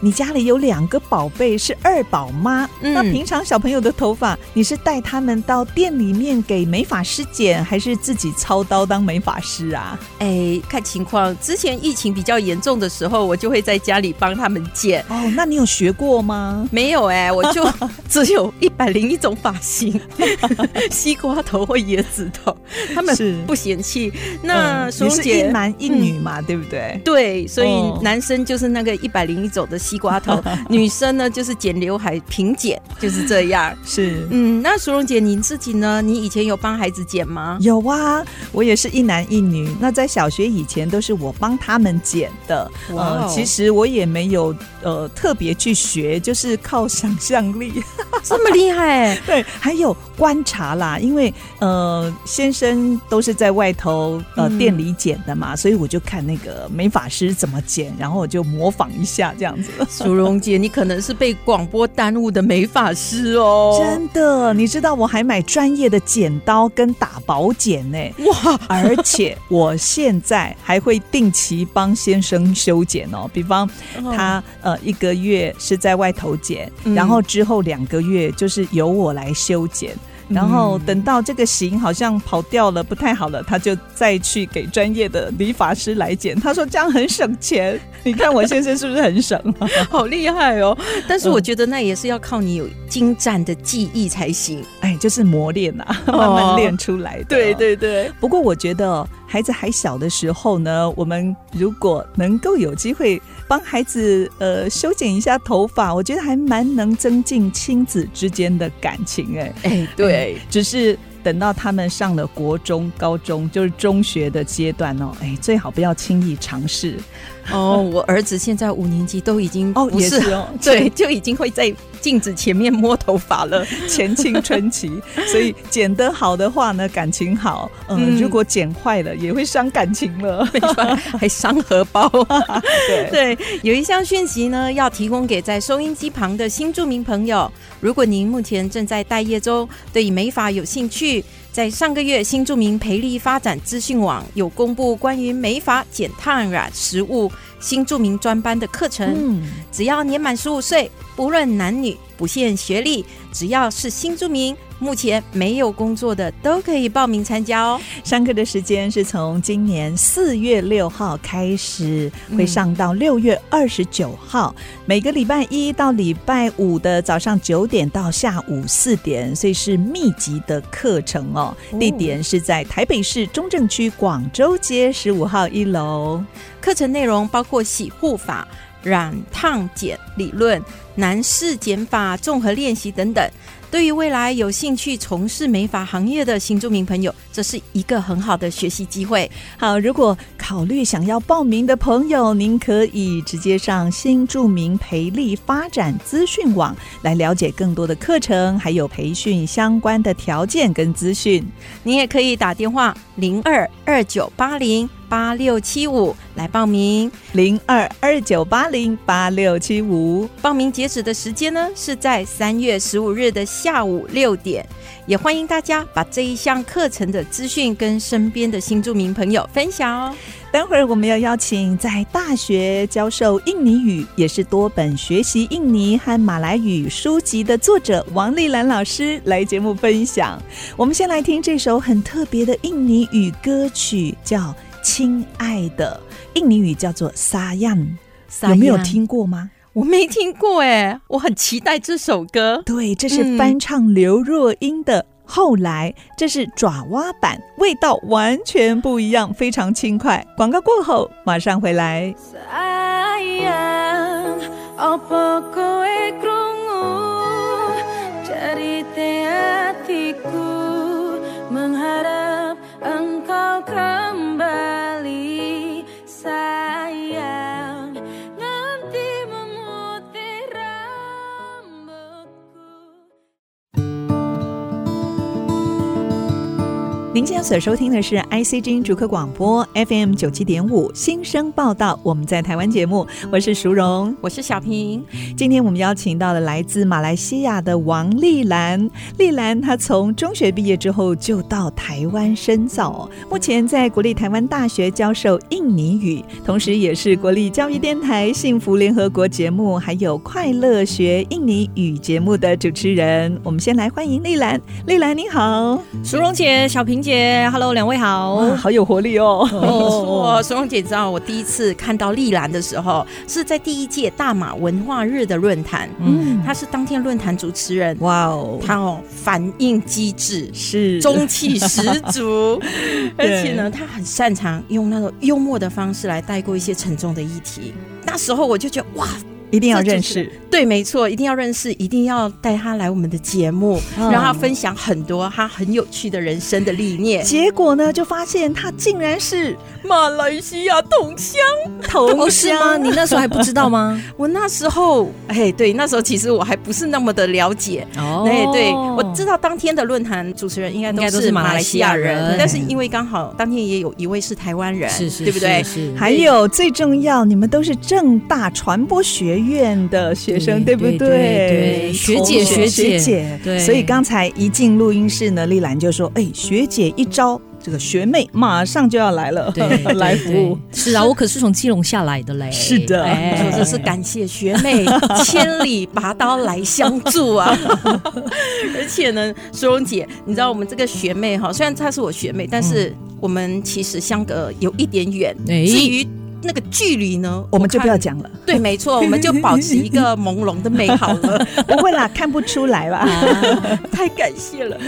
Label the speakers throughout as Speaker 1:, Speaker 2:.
Speaker 1: 你家里有两个宝贝是二宝妈，嗯，那平常小朋友的头发，你是带他们到店里面给美发师剪，还是自己操刀当美发师啊？
Speaker 2: 哎，看情况。之前疫情比较严重的时候，我就会在家里帮他们剪。
Speaker 1: 哦，那你有学过吗？
Speaker 2: 没有哎，我就 只有一百零一种发型，西瓜头或椰子头，他们是不嫌弃。那
Speaker 1: 你是一男一女嘛，嗯，对不对？
Speaker 2: 对，所以男生就是那个一百零一种的。西瓜头，女生呢就是剪刘海平剪，就是这样。
Speaker 1: 是，
Speaker 2: 嗯，那淑荣姐，你自己呢？你以前有帮孩子剪吗？
Speaker 1: 有啊，我也是一男一女。那在小学以前都是我帮他们剪的。哇、呃，其实我也没有呃特别去学，就是靠想象力。
Speaker 2: 这么厉害？
Speaker 1: 对，还有观察啦，因为呃先生都是在外头呃店里剪的嘛，所以我就看那个美发师怎么剪，然后我就模仿一下这样子。
Speaker 2: 淑荣姐，你可能是被广播耽误的美发师哦！
Speaker 1: 真的，你知道我还买专业的剪刀跟打薄剪呢。哇！而且我现在还会定期帮先生修剪哦，比方他呃一个月是在外头剪，然后之后两个月就是由我来修剪。然后等到这个型好像跑掉了，不太好了，他就再去给专业的理发师来剪。他说这样很省钱。你看我先生是不是很省？
Speaker 2: 好厉害哦！但是我觉得那也是要靠你有精湛的技艺才行。
Speaker 1: 哎，就是磨练呐、啊，慢慢练出来的。
Speaker 2: 对对对。
Speaker 1: 不过我觉得孩子还小的时候呢，我们如果能够有机会帮孩子呃修剪一下头发，我觉得还蛮能增进亲子之间的感情。哎
Speaker 2: 哎，对。
Speaker 1: 对，只是等到他们上了国中、高中，就是中学的阶段哦，哎，最好不要轻易尝试。
Speaker 2: 哦，我儿子现在五年级都已经
Speaker 1: 哦，也是哦，
Speaker 2: 对，就已经会在镜子前面摸头发了，
Speaker 1: 前青春期，所以剪得好的话呢，感情好，嗯，嗯，如果剪坏了，也会伤感情了，
Speaker 2: 没错，还伤荷包。对对，有一项讯息呢，要提供给在收音机旁的新住民朋友，如果您目前正在待业中，对美发有兴趣。在上个月，新住民培力发展资讯网有公布关于美法减碳染、食物新住民专班的课程。嗯，只要年满十五岁，不论男女，不限学历，只要是新住民。目前没有工作的都可以报名参加哦。
Speaker 1: 上课的时间是从今年四月六号开始，会上到六月二十九号，嗯，每个礼拜一到礼拜五的早上九点到下午四点，所以是密集的课程哦。哦，地点是在台北市中正区广州街十五号一楼。
Speaker 2: 课程内容包括洗护法、染烫剪理论、男士剪法综合练习等等。对于未来有兴趣从事美发行业的新住民朋友，这是一个很好的学习机会。
Speaker 1: 好，如果考虑想要报名的朋友，您可以直接上新住民培力发展资讯网来了解更多的课程，还有培训相关的条件跟资讯。
Speaker 2: 您也可以打电话零二二九八零八六七五来报名，
Speaker 1: 零二二九八零八六七五。
Speaker 2: 报名截止的时间呢，是在三月十五日的下午六点。也欢迎大家把这一项课程的资讯跟身边的新住民朋友分享哦。
Speaker 1: 待会儿我们要邀请在大学教授印尼语，也是多本学习印尼和马来语书籍的作者王丽兰老师来节目分享。我们先来听这首很特别的印尼语歌曲，叫。亲爱的，印尼语叫做 Sayang，有没有听过吗？
Speaker 2: 我没听过哎，我很期待这首歌。
Speaker 1: 对，这是翻唱刘若英的《后来这是爪哇版，味道完全不一样，非常轻快。广告过后马上回来。您现在所收听的是 IC 之音竹科广播 FM 九七点五新生报道，我们在台湾节目，我是淑荣，
Speaker 2: 我是小平。
Speaker 1: 今天我们邀请到了来自马来西亚的王丽兰，丽兰她从中学毕业之后就到台湾深造，目前在国立台湾大学教授印尼语，同时也是国立教育电台幸福联合国节目还有快乐学印尼语节目的主持人。我们先来欢迎丽兰，丽兰你好，
Speaker 2: 淑荣姐，小平姐。姐，Hello，两位好，
Speaker 1: 好有活力哦。
Speaker 2: 没错，淑荣姐知道我第一次看到丽兰的时候，是在第一届大马文化日的论坛，嗯，她是当天论坛主持人，哇哦，她哦反应机智，是。中气十足，而且呢，她很擅长用那种幽默的方式来带过一些沉重的议题。那时候我就觉得哇。
Speaker 1: 一定要认识，
Speaker 2: 对，没错，一定要认识，一定要带他来我们的节目，让他分享很多他很有趣的人生的理念。
Speaker 1: 结果呢，就发现他竟然是马来西亚同乡，
Speaker 2: 同乡吗？你那时候还不知道吗？我那时候，哎，对，那时候其实我还不是那么的了解。哦，哎，对，我知道当天的论坛主持人应该都是马来西亚人，但是因为刚好当天也有一位是台湾人，是是，对不对？是。
Speaker 1: 还有最重要，你们都是正大传播学院的学生，对，对不对？对，
Speaker 2: 学姐学姐，学姐。
Speaker 1: 对。所以刚才一进录音室呢，丽兰就说：“哎，学姐一招，这个学妹马上就要来了，对，来服务。”
Speaker 3: 是啊，我可是从基隆下来的嘞。
Speaker 1: 是的，
Speaker 2: 说这是感谢。学妹千里拔刀来相助啊！而且呢，苏荣姐，你知道我们这个学妹哈，虽然她是我学妹，但是我们其实相隔有一点远。至于那个距离呢，
Speaker 1: 我们就不要讲了。
Speaker 2: 对，没错，我们就保持一个朦胧的美好了。
Speaker 1: 不会啦，看不出来吧？
Speaker 2: 啊、太感谢了。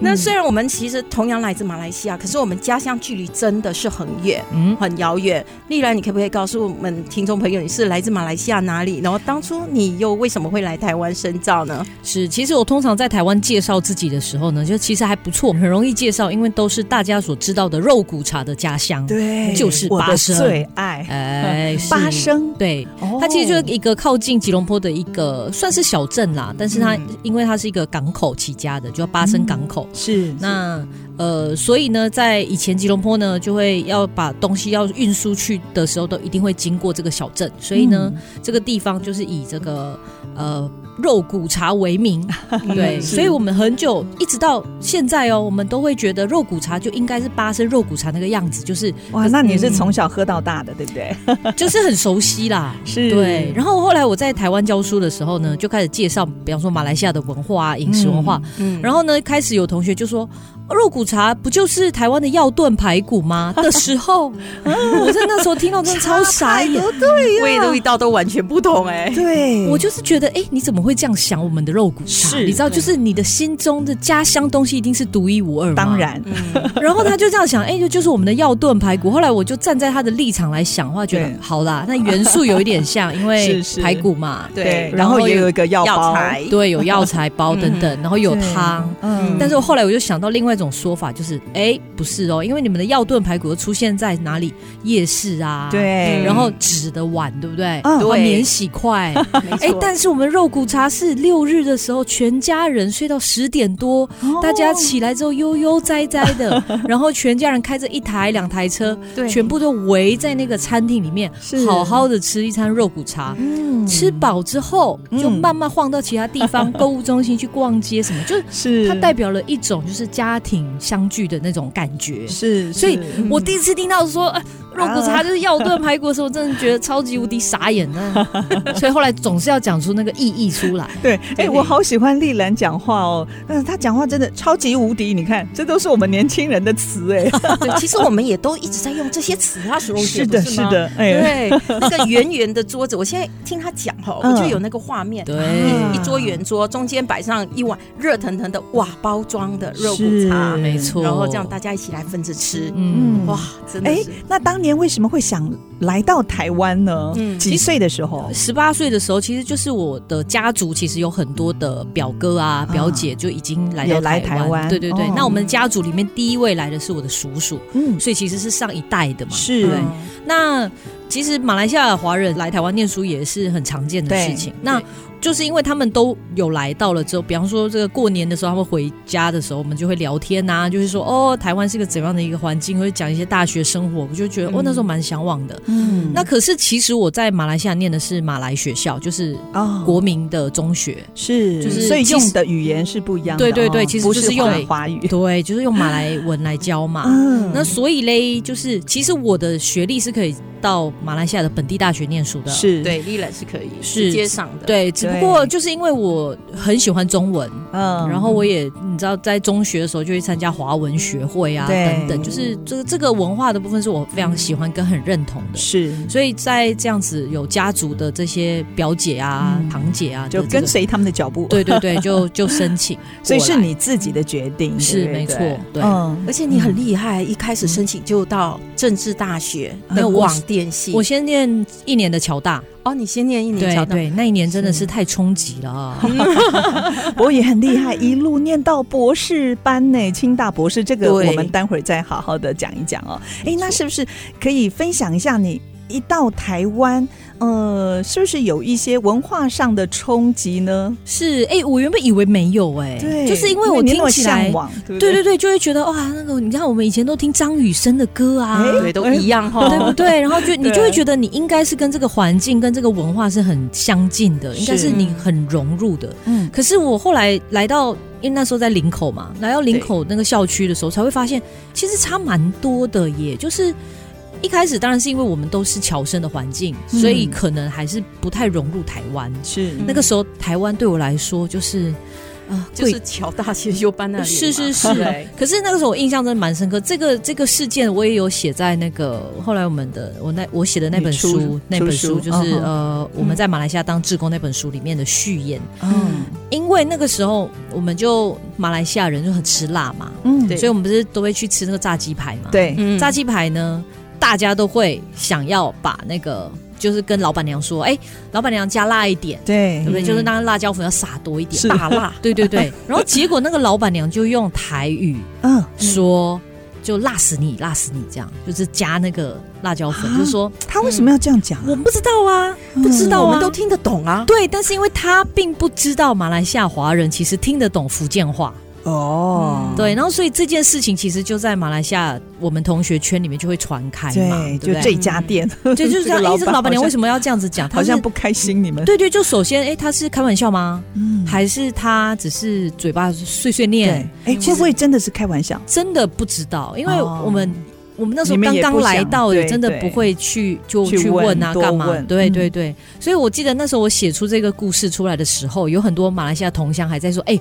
Speaker 2: 那虽然我们其实同样来自马来西亚，可是我们家乡距离真的是很远，嗯，很遥远。丽兰，你可不可以告诉我们听众朋友，你是来自马来西亚哪里？然后当初你又为什么会来台湾深造呢？
Speaker 3: 是，其实我通常在台湾介绍自己的时候呢，就其实还不错，很容易介绍，因为都是大家所知道的肉骨茶的家乡，对，就是巴生
Speaker 1: 最爱。
Speaker 3: 哎，
Speaker 1: 巴生。
Speaker 3: 对，它其实就是一个靠近吉隆坡的一个算是小镇啦，但是它因为它是一个港口起家的，叫巴生港口。是那呃，所以呢，在以前吉隆坡呢，就会要把东西要运输去的时候，都一定会经过这个小镇，所以呢，这个地方就是以这个呃。肉骨茶为名，对，所以我们很久一直到现在哦，我们都会觉得肉骨茶就应该是八升肉骨茶那个样子，就是
Speaker 1: 哇，那你是从小喝到大的，对不对？
Speaker 3: 就是很熟悉啦，是对。然后后来我在台湾教书的时候呢，就开始介绍，比方说马来西亚的文化、饮食文化，嗯，然后呢，开始有同学就说。肉骨茶不就是台湾的药炖排骨吗？的时候，我在那时候听到真的超傻眼，
Speaker 1: 对呀，
Speaker 2: 味味道都完全不同哎。
Speaker 1: 对，
Speaker 3: 我就是觉得，哎，你怎么会这样想？我们的肉骨茶，是你知道，就是你的心中的家乡东西一定是独一无二。
Speaker 1: 当然，
Speaker 3: 然后他就这样想，哎，就就是我们的药炖排骨。后来我就站在他的立场来想的话，觉得好啦，那元素有一点像，因为排骨嘛，
Speaker 1: 对，然后也有一个药材，
Speaker 3: 对，有药材包等等，然后有汤。嗯，但是我后来我就想到另外一种。这种说法就是，哎，不是哦，因为你们的药炖排骨都出现在哪里？夜市啊，对，然后纸的碗，对不对？对，免洗筷，哎，但是我们肉骨茶是六日的时候，全家人睡到十点多，大家起来之后悠悠哉哉的，然后全家人开着一台两台车，对，全部都围在那个餐厅里面，好好的吃一餐肉骨茶。嗯，吃饱之后就慢慢晃到其他地方，购物中心去逛街什么，就是。它代表了一种就是家庭。相聚的那种感觉。是，所以我第一次听到说，肉骨茶就是药炖排骨的时候，我真的觉得超级无敌傻眼呢。所以后来总是要讲出那个意义出来。
Speaker 1: 对，哎，我好喜欢丽兰讲话哦，嗯，她讲话真的超级无敌。你看，这都是我们年轻人的词哎。
Speaker 2: 对，其实我们也都一直在用这些词啊，是
Speaker 1: 是的，是的，哎，
Speaker 2: 对，那个圆圆的桌子，我现在听他讲哈，我就有那个画面，
Speaker 3: 对，
Speaker 2: 一桌圆桌，中间摆上一碗热腾腾的瓦包装的肉骨茶，
Speaker 3: 没错，
Speaker 2: 然后这样大家一起来分着吃，嗯，哇，真的是。
Speaker 1: 那当年为什么会想来到台湾呢？嗯，几岁的时候？
Speaker 3: 十八岁的时候，其实就是我的家族，其实有很多的表哥啊、表姐就已经来到台湾。对对对，那我们家族里面第一位来的是我的叔叔，嗯，所以其实是上一代的嘛。
Speaker 1: 是，
Speaker 3: 对。那其实马来西亚的华人来台湾念书也是很常见的事情。那就是因为他们都有来到了之后，比方说这个过年的时候，他们回家的时候，我们就会聊天呐，就是说哦，台湾是个怎样的一个环境，会讲一些大学生活，我就觉得哦，那时候蛮向往的。嗯，那可是其实我在马来西亚念的是马来学校，就是国民的中学，
Speaker 1: 是，就是所以用的语言是不一样的。
Speaker 3: 对对对，其实就是用
Speaker 1: 华语，
Speaker 3: 对，就是用马来文来教嘛。嗯，那所以嘞，就是其实我的学历是可以到马来西亚的本地大学念书的，
Speaker 1: 是。
Speaker 2: 对，历来是可以直接上的，
Speaker 3: 对，只不过就是因为。我很喜欢中文，嗯，然后我也你知道，在中学的时候就去参加华文学会啊，等等，就是这个这个文化的部分是我非常喜欢跟很认同的，
Speaker 1: 是，
Speaker 3: 所以在这样子有家族的这些表姐啊、堂姐啊，
Speaker 1: 就跟随他们的脚步，
Speaker 3: 对对对，就就申请，
Speaker 1: 所以是你自己的决定，
Speaker 3: 是没错，对，嗯
Speaker 2: 而且你很厉害，一开始申请就到政治大学还有网电系，
Speaker 3: 我先念一年的侨大。
Speaker 2: 哦，你先念一年，
Speaker 3: 对对，那一年真的是太冲击了啊！
Speaker 1: 我也很厉害，一路念到博士班呢，清大博士，这个我们待会儿再好好的讲一讲哦。哎，那是不是可以分享一下你一到台湾？呃，是不是有一些文化上的冲击呢？
Speaker 3: 是，哎、欸，我原本以为没有、欸，哎，对，就是因为我听起来，对，对对对，就会觉得哇，那个你看，我们以前都听张雨生的歌啊，
Speaker 2: 欸、对，都一样哈，
Speaker 3: 对不对？然后就你就会觉得你应该是跟这个环境、跟这个文化是很相近的，应该是你很融入的。嗯，可是我后来来到，因为那时候在林口嘛，来到林口那个校区的时候，才会发现其实差蛮多的耶，就是。一开始当然是因为我们都是侨生的环境，嗯、所以可能还是不太融入台湾。
Speaker 1: 是
Speaker 3: 那个时候，台湾对我来说就是啊，呃、
Speaker 2: 就是侨大先修班那里。
Speaker 3: 是是是。可是那个时候我印象真的蛮深刻。这个这个事件我也有写在那个后来我们的我那我写的那本书，那本书就是、嗯、呃我们在马来西亚当志工那本书里面的序言。嗯。因为那个时候我们就马来西亚人就很吃辣嘛，嗯，对，所以我们不是都会去吃那个炸鸡排嘛？
Speaker 1: 对，
Speaker 3: 嗯、炸鸡排呢。大家都会想要把那个，就是跟老板娘说，哎、欸，老板娘加辣一点，
Speaker 1: 对，
Speaker 3: 对不对？嗯、就是那个辣椒粉要撒多一点，大辣，对对对。然后结果那个老板娘就用台语，嗯，说就辣死你，辣死你，这样就是加那个辣椒粉，就是说
Speaker 1: 他为什么要这样讲、啊？
Speaker 3: 我不知道啊，不知道啊，
Speaker 2: 我们都听得懂啊。
Speaker 3: 对，但是因为他并不知道马来西亚华人其实听得懂福建话。哦，嗯、对，然后所以这件事情其实就在马来西亚我们同学圈里面就会传开嘛，对，
Speaker 1: 对对就这家店，
Speaker 3: 就就是 这样。哎，这个老板娘为什么要这样子讲？
Speaker 1: 好像不开心你们？
Speaker 3: 对对，就首先，哎，他是开玩笑吗？嗯，还是他只是嘴巴碎碎念？
Speaker 1: 哎，会不会真的是开玩笑？
Speaker 3: 真的不知道，因为我们、哦、我们那时候刚刚来到，也真的不会去就去问啊，干嘛？对对对，嗯、所以我记得那时候我写出这个故事出来的时候，有很多马来西亚同乡还在说，哎。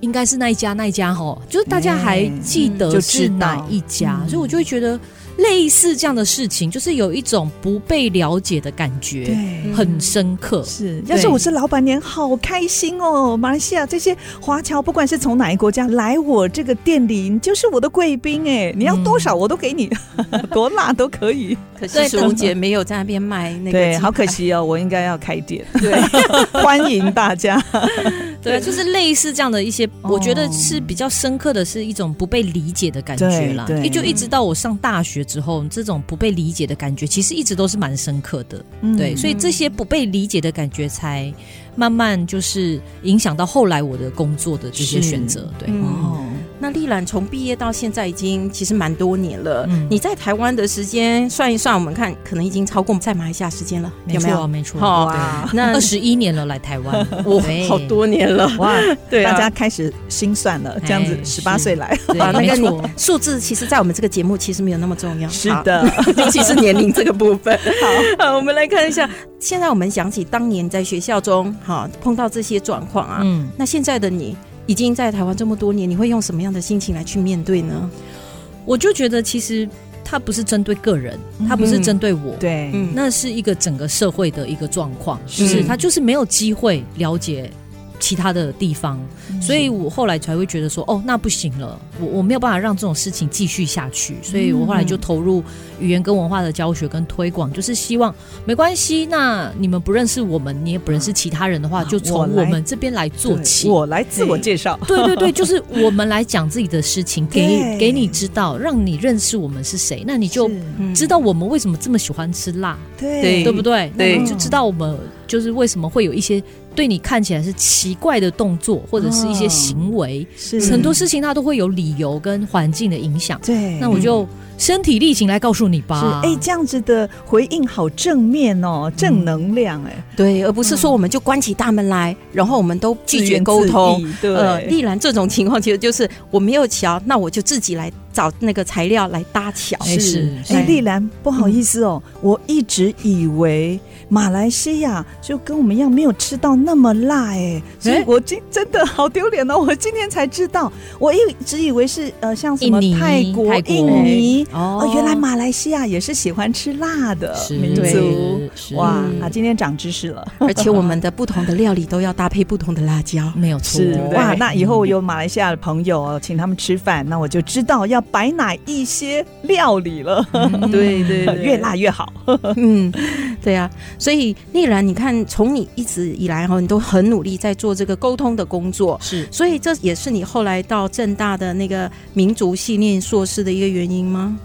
Speaker 3: 应该是那一家那一家哈，就是大家还记得是哪一家，所以我就会觉得类似这样的事情，就是有一种不被了解的感觉，对，很深刻。
Speaker 1: 是，要是我是老板娘，好开心哦！马来西亚这些华侨，不管是从哪一个国家来我这个店里，你就是我的贵宾哎，你要多少我都给你，多辣都可以。
Speaker 2: 可是淑蓉姐没有在那边卖那个，
Speaker 1: 对，好可惜哦，我应该要开店，对，欢迎大家。
Speaker 3: 对，就是类似这样的一些，我觉得是比较深刻的是一种不被理解的感觉啦。对就一直到我上大学之后，这种不被理解的感觉，其实一直都是蛮深刻的。对，所以这些不被理解的感觉，才慢慢就是影响到后来我的工作的这些选择。对，哦，
Speaker 2: 那丽兰从毕业到现在已经其实蛮多年了。嗯，你在台湾的时间算一算，我们看可能已经超过在马来西亚时间了，有没有？
Speaker 3: 没错，
Speaker 2: 哇，那
Speaker 3: 二十一年了来台湾，
Speaker 2: 哇，好多年了哇！
Speaker 1: 对，大家开始心算了，这样子十八岁来，
Speaker 2: 啊，那个数字其实，在我们这个节目其实没有那么重要。
Speaker 1: 是的，
Speaker 2: 尤其是年龄这个部分。好，好，我们来看一下，现在我们想起当年在学校中，哈，碰到这些状况啊，嗯，那现在的你。已经在台湾这么多年，你会用什么样的心情来去面对呢？
Speaker 3: 我就觉得，其实它不是针对个人，它不是针对我，
Speaker 1: 对，
Speaker 3: 那是一个整个社会的一个状况，就是他就是没有机会了解。其他的地方，所以我后来才会觉得说，哦，那不行了，我我没有办法让这种事情继续下去，所以我后来就投入语言跟文化的教学跟推广，就是希望没关系，那你们不认识我们，你也不认识其他人的话，就从我们这边来做起，
Speaker 1: 我来自我介绍，
Speaker 3: 对对对，就是我们来讲自己的事情，给给你知道，让你认识我们是谁，那你就知道我们为什么这么喜欢吃辣，
Speaker 1: 对
Speaker 3: 对不对？
Speaker 2: 对，
Speaker 3: 就知道我们就是为什么会有一些。对你看起来是奇怪的动作，或者是一些行为，是很多事情它都会有理由跟环境的影响。
Speaker 1: 对，
Speaker 3: 那我就身体力行来告诉你吧。
Speaker 1: 是哎，这样子的回应好正面哦，正能量哎，
Speaker 2: 对，而不是说我们就关起大门来，然后我们都拒绝沟通。
Speaker 1: 对，
Speaker 2: 丽兰这种情况其实就是我没有桥，那我就自己来找那个材料来搭桥。
Speaker 1: 是，哎，丽兰不好意思哦，我一直以为。马来西亚就跟我们一样没有吃到那么辣哎，所以我今真的好丢脸哦！我今天才知道，我一直以为是呃像什么泰国、印尼哦，原来马来西亚也是喜欢吃辣的民族哇！啊，今天长知识了，
Speaker 2: 而且我们的不同的料理都要搭配不同的辣椒，
Speaker 3: 没有错
Speaker 1: 哇！那以后我有马来西亚的朋友请他们吃饭，那我就知道要摆哪一些料理了。
Speaker 2: 对 对，
Speaker 1: 越辣越好。
Speaker 2: 嗯，对啊。所以，丽然，你看，从你一直以来哈，你都很努力在做这个沟通的工作，
Speaker 3: 是。
Speaker 2: 所以，这也是你后来到正大的那个民族系念硕士的一个原因吗？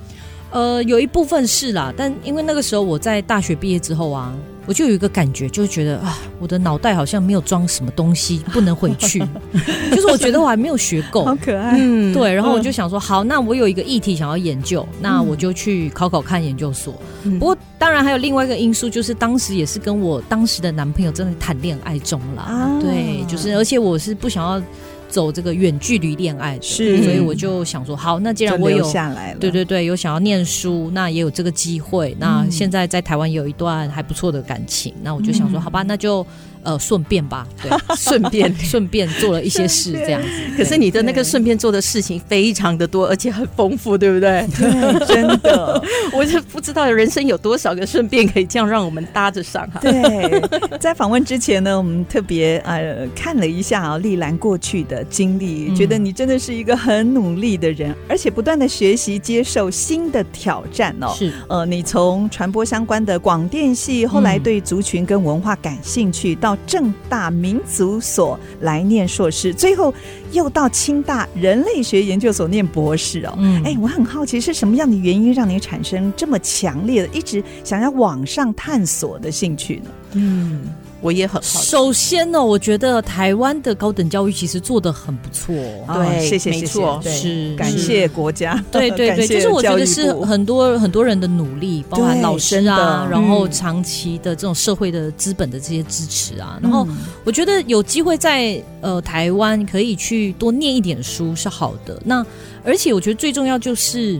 Speaker 3: 呃，有一部分是啦，但因为那个时候我在大学毕业之后啊。我就有一个感觉，就是觉得啊，我的脑袋好像没有装什么东西，不能回去。就是我觉得我还没有学够，
Speaker 1: 好可爱。
Speaker 3: 嗯，对。然后我就想说，好，那我有一个议题想要研究，那我就去考考看研究所。不过，当然还有另外一个因素，就是当时也是跟我当时的男朋友真的谈恋爱中了。对，就是而且我是不想要。走这个远距离恋爱的，是，所以我就想说，好，那既然我有
Speaker 1: 下来了，
Speaker 3: 对对对，有想要念书，那也有这个机会，那现在在台湾有一段还不错的感情，那我就想说，好吧，那就。呃，顺便吧，对，
Speaker 2: 顺便
Speaker 3: 顺便做了一些事，这样子。
Speaker 2: 可是你的那个顺便做的事情非常的多，而且很丰富，对不对？
Speaker 1: 对，真的，
Speaker 2: 我就不知道人生有多少个顺便可以这样让我们搭着上哈。
Speaker 1: 对，在访问之前呢，我们特别呃看了一下啊，丽兰过去的经历，觉得你真的是一个很努力的人，而且不断的学习，接受新的挑战哦。
Speaker 3: 是，
Speaker 1: 呃，你从传播相关的广电系，后来对族群跟文化感兴趣，到到正大民族所来念硕士，最后又到清大人类学研究所念博士哦。嗯，哎，我很好奇是什么样的原因让你产生这么强烈的一直想要往上探索的兴趣呢？
Speaker 2: 嗯。我也很好。
Speaker 3: 首先呢，我觉得台湾的高等教育其实做的很不错。
Speaker 1: 对，谢谢，
Speaker 2: 没错，
Speaker 3: 是
Speaker 1: 感谢国家。
Speaker 3: 对对对，就是我觉得是很多很多人的努力，包含老师啊，然后长期的这种社会的资本的这些支持啊。然后我觉得有机会在呃台湾可以去多念一点书是好的。那而且我觉得最重要就是。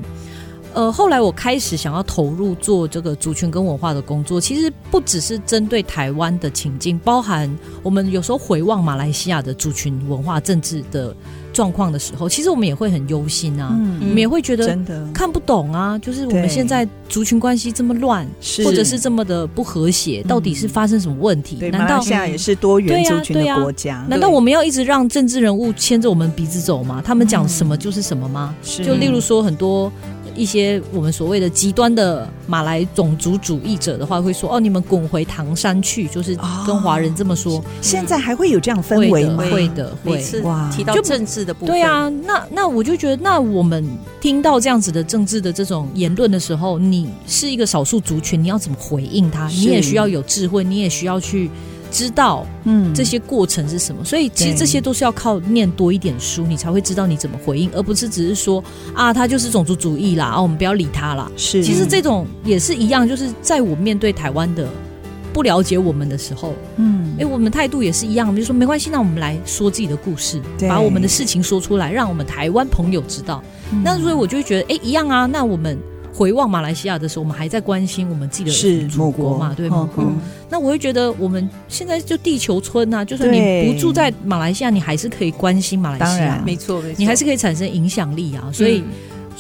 Speaker 3: 呃，后来我开始想要投入做这个族群跟文化的工作，其实不只是针对台湾的情境，包含我们有时候回望马来西亚的族群文化政治的状况的时候，其实我们也会很忧心啊，嗯、我们也会觉得真的看不懂啊，就是我们现在族群关系这么乱，或者是这么的不和谐，到底是发生什么问题？
Speaker 1: 对，
Speaker 3: 难道
Speaker 1: 马来西亚也是多元族群的国家？
Speaker 3: 难道我们要一直让政治人物牵着我们鼻子走吗？他们讲什么就是什么吗？嗯、就例如说很多。一些我们所谓的极端的马来种族主义者的话，会说：“哦，你们滚回唐山去。”就是跟华人这么说。
Speaker 1: 现在还会有这样氛围吗？
Speaker 3: 会的，会。
Speaker 2: 哇，提到政治的部分，
Speaker 3: 对啊，那那我就觉得，那我们听到这样子的政治的这种言论的时候，你是一个少数族群，你要怎么回应他？你也需要有智慧，你也需要去知道嗯这些过程是什么。所以其实这些都是要靠念多一点书，你才会知道你怎么回应，而不是只是说啊，他就是种族主义啦，啊，我们不要理他啦。
Speaker 1: 是，
Speaker 3: 其实这种也是一样，就是在我面对台湾的。不了解我们的时候，嗯，哎，我们态度也是一样，我们就说没关系，那我们来说自己的故事，把我们的事情说出来，让我们台湾朋友知道。嗯、那所以我就会觉得，哎，一样啊。那我们回望马来西亚的时候，我们还在关心我们自己的祖国嘛？对。那我会觉得，我们现在就地球村啊，就算你不住在马来西亚，你还是可以关心马来西亚，
Speaker 2: 没错，没错，
Speaker 3: 你还是可以产生影响力啊。所以。嗯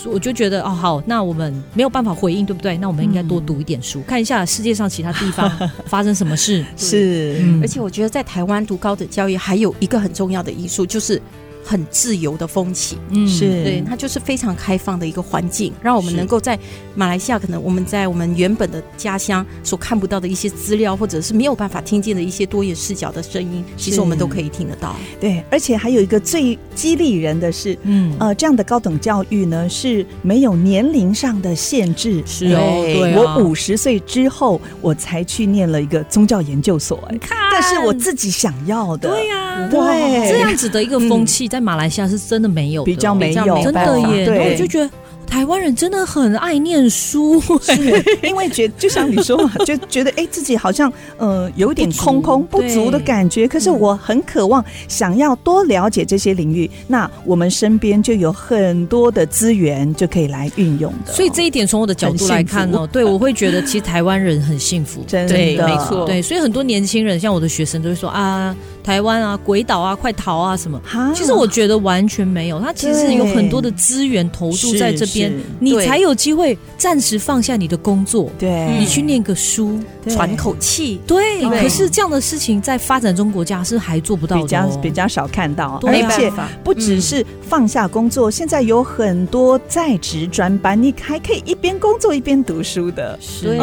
Speaker 3: 我就觉得哦，好，那我们没有办法回应，对不对？那我们应该多读一点书，嗯、看一下世界上其他地方 发生什么事。
Speaker 1: 是，
Speaker 2: 嗯、而且我觉得在台湾读高等教育还有一个很重要的因素就是。很自由的风气，嗯，是。对，它就是非常开放的一个环境，让我们能够在马来西亚，可能我们在我们原本的家乡所看不到的一些资料，或者是没有办法听见的一些多元视角的声音，其实我们都可以听得到。
Speaker 1: 对，而且还有一个最激励人的是，嗯，呃，这样的高等教育呢是没有年龄上的限制。
Speaker 3: 是哦，对，
Speaker 1: 我五十岁之后我才去念了一个宗教研究所，哎，看，但是我自己想要的，
Speaker 3: 对呀，
Speaker 1: 对，
Speaker 3: 这样子的一个风气在。马来西亚是真的没有，
Speaker 1: 比较没有，
Speaker 3: 真的耶。然后我就觉得。台湾人真的很爱念书，
Speaker 1: 是因为觉就像你说嘛，就觉得哎、欸、自己好像呃有点空空 不足，的感觉，可是我很渴望想要多了解这些领域，嗯、那我们身边就有很多的资源就可以来运用的。
Speaker 3: 所以这一点从我的角度来看哦，对我会觉得其实台湾人很幸福，
Speaker 1: 真的
Speaker 3: 对没错。对，所以很多年轻人像我的学生都会说啊，台湾啊鬼岛啊快逃啊什么，其实我觉得完全没有，他其实有很多的资源投注在这边。你才有机会暂时放下你的工作，
Speaker 1: 对，
Speaker 3: 你去念个书，
Speaker 2: 喘口气，
Speaker 3: 对。可是这样的事情在发展中国家是还做不到的，
Speaker 1: 比较比较少看到。而且不只是放下工作，现在有很多在职专班，你还可以一边工作一边读书的。
Speaker 2: 对，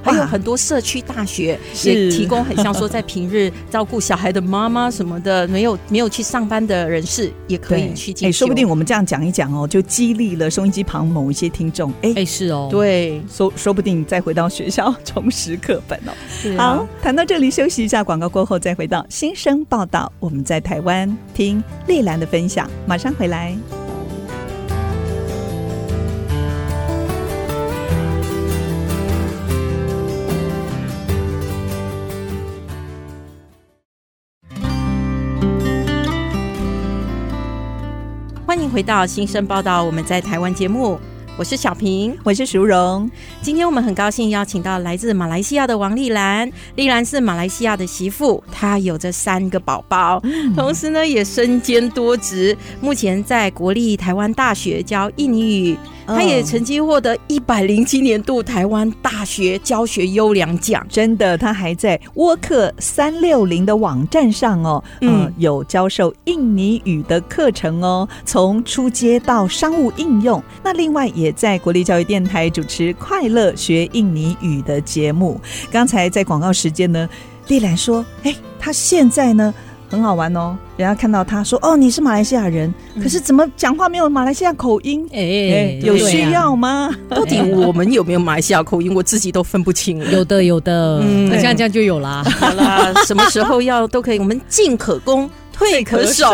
Speaker 2: 还有很多社区大学也提供，很像说在平日照顾小孩的妈妈妈什么的，没有没有去上班的人士也可以去进修。哎，
Speaker 1: 说不定我们这样讲一讲哦，就激励了收音机旁某一些听众，哎、
Speaker 3: 欸，是哦，
Speaker 1: 对，说说不定再回到学校重拾课本哦。啊、好，谈到这里休息一下，广告过后再回到新生报道。我们在台湾听丽兰的分享，马上回
Speaker 2: 来。回到新生报道，我们在台湾节目。我是小平，
Speaker 1: 我是淑荣。
Speaker 2: 今天我们很高兴邀请到来自马来西亚的王丽兰。丽兰是马来西亚的媳妇，她有着三个宝宝，嗯、同时呢也身兼多职，目前在国立台湾大学教印尼语。她也曾经获得一百零七年度台湾大学教学优良奖。
Speaker 1: 真的，她还在沃克三六零的网站上哦，嗯、呃，有教授印尼语的课程哦，从初阶到商务应用。那另外也在国立教育电台主持《快乐学印尼语》的节目。刚才在广告时间呢，丽兰说：“哎，她现在呢很好玩哦，人家看到她说哦，你是马来西亚人，可是怎么讲话没有马来西亚口音？哎、嗯，有需要吗？
Speaker 2: 到底我们有没有马来西亚口音？我自己都分不清。
Speaker 3: 有的，有的，嗯，那像这样就有啦。
Speaker 2: 好啦，什么时候要都可以，我们进可攻。”退可守。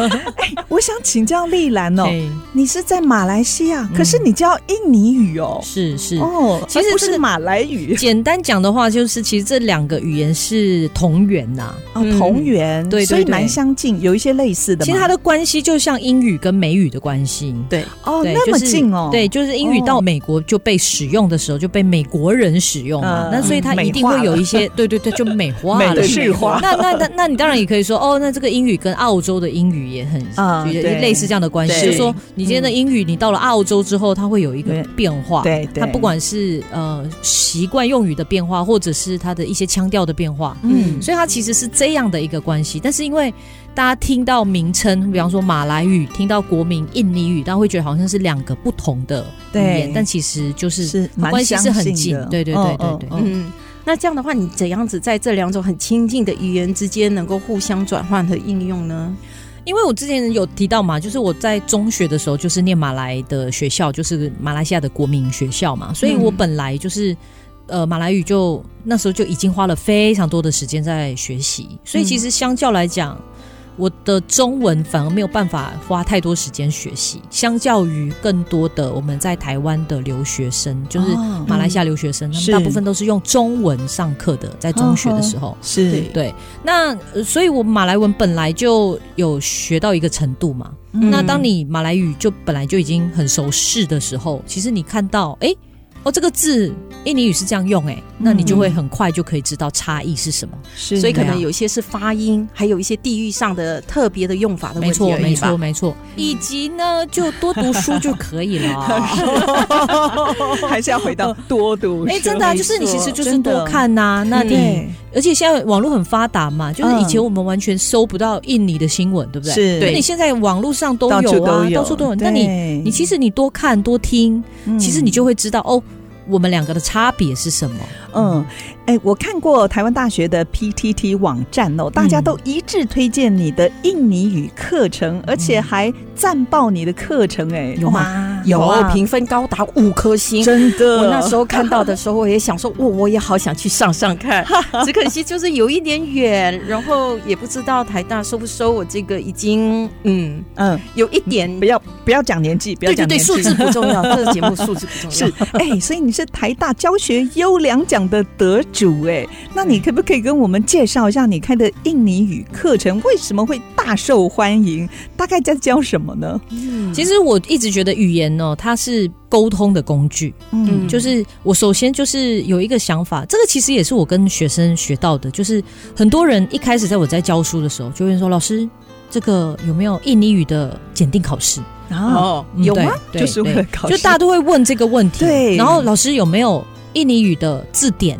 Speaker 1: 哎，我想请教丽兰哦，你是在马来西亚，可是你教印尼语哦？
Speaker 3: 是是
Speaker 1: 哦，其实不是马来语。
Speaker 3: 简单讲的话，就是其实这两个语言是同源呐，
Speaker 1: 哦，同源，对，所以蛮相近，有一些类似的。
Speaker 3: 其实它的关系就像英语跟美语的关系，
Speaker 2: 对，
Speaker 1: 哦，那么近哦，
Speaker 3: 对，就是英语到美国就被使用的时候就被美国人使用嘛，那所以它一定会有一些，对对对，就美化了，
Speaker 1: 美式化。
Speaker 3: 那那那那你当然也可以说，哦，那这个英语。跟澳洲的英语也很啊，类似这样的关系，就是说你今天的英语，你到了澳洲之后，它会有一个变化。对，它不管是呃习惯用语的变化，或者是它的一些腔调的变化，嗯，所以它其实是这样的一个关系。但是因为大家听到名称，比方说马来语，听到国民印尼语，大家会觉得好像是两个不同的语言，但其实就是关系是很近。对对对对对，嗯。
Speaker 2: 那这样的话，你怎样子在这两种很亲近的语言之间能够互相转换和应用呢？
Speaker 3: 因为我之前有提到嘛，就是我在中学的时候就是念马来的学校，就是马来西亚的国民学校嘛，所以我本来就是。呃马来语就那时候就已经花了非常多的时间在学习，所以其实相较来讲。我的中文反而没有办法花太多时间学习，相较于更多的我们在台湾的留学生，就是马来西亚留学生，他们大部分都是用中文上课的，在中学的时候
Speaker 1: 是
Speaker 3: 对。那所以，我马来文本来就有学到一个程度嘛。那当你马来语就本来就已经很熟悉的时候，其实你看到，哎。哦，这个字印尼语是这样用哎，那你就会很快就可以知道差异是什么。
Speaker 2: 是，所以可能有一些是发音，还有一些地域上的特别的用法的问题。
Speaker 3: 没错，没错，没错。以及呢，就多读书就可以了。
Speaker 1: 还是要回到多读书。
Speaker 3: 哎，真的啊，就是你其实就是多看呐。那你而且现在网络很发达嘛，就是以前我们完全搜不到印尼的新闻，对不对？
Speaker 1: 是。
Speaker 3: 对，你现在网络上都有啊，到处都有。那你你其实你多看多听，其实你就会知道哦。我们两个的差别是什么？
Speaker 1: 嗯，哎，我看过台湾大学的 PTT 网站哦，大家都一致推荐你的印尼语课程，而且还赞爆你的课程，哎，
Speaker 2: 有吗？有，评分高达五颗星，
Speaker 1: 真的。
Speaker 2: 我那时候看到的时候，我也想说，我我也好想去上上看，只可惜就是有一点远，然后也不知道台大收不收我这个已经嗯嗯。有一点，
Speaker 1: 不要不要讲年纪，不要讲年纪，
Speaker 2: 对对对，数字不重要，这个节目数字不重要。
Speaker 1: 是，哎，所以你是台大教学优良奖的得主哎，那你可不可以跟我们介绍一下你开的印尼语课程为什么会大受欢迎？大概在教什么呢？
Speaker 3: 嗯，其实我一直觉得语言呢，它是沟通的工具。嗯，就是我首先就是有一个想法，这个其实也是我跟学生学到的，就是很多人一开始在我在教书的时候，就会说老师，这个有没有印尼语的检定考试？
Speaker 1: 哦，有吗？就是会考试，
Speaker 3: 就大家都会问这个问题。
Speaker 1: 对，
Speaker 3: 然后老师有没有？印尼语的字典，